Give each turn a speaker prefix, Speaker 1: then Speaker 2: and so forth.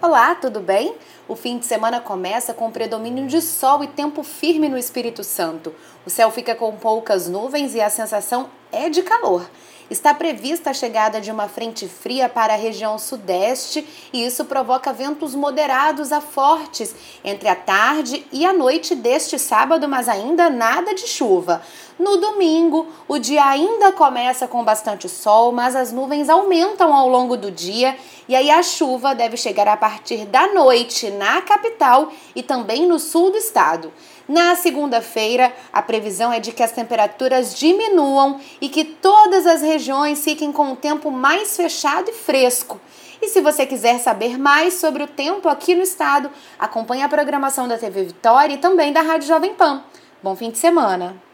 Speaker 1: Olá, tudo bem? O fim de semana começa com predomínio de sol e tempo firme no Espírito Santo. O céu fica com poucas nuvens e a sensação é de calor. Está prevista a chegada de uma frente fria para a região sudeste e isso provoca ventos moderados a fortes entre a tarde e a noite deste sábado, mas ainda nada de chuva. No domingo, o dia ainda começa com bastante sol, mas as nuvens aumentam ao longo do dia e aí a chuva deve chegar a partir da noite na capital e também no sul do estado. Na segunda-feira, a previsão é de que as temperaturas diminuam e que todas as regiões fiquem com o tempo mais fechado e fresco. E se você quiser saber mais sobre o tempo aqui no estado, acompanhe a programação da TV Vitória e também da Rádio Jovem Pan. Bom fim de semana!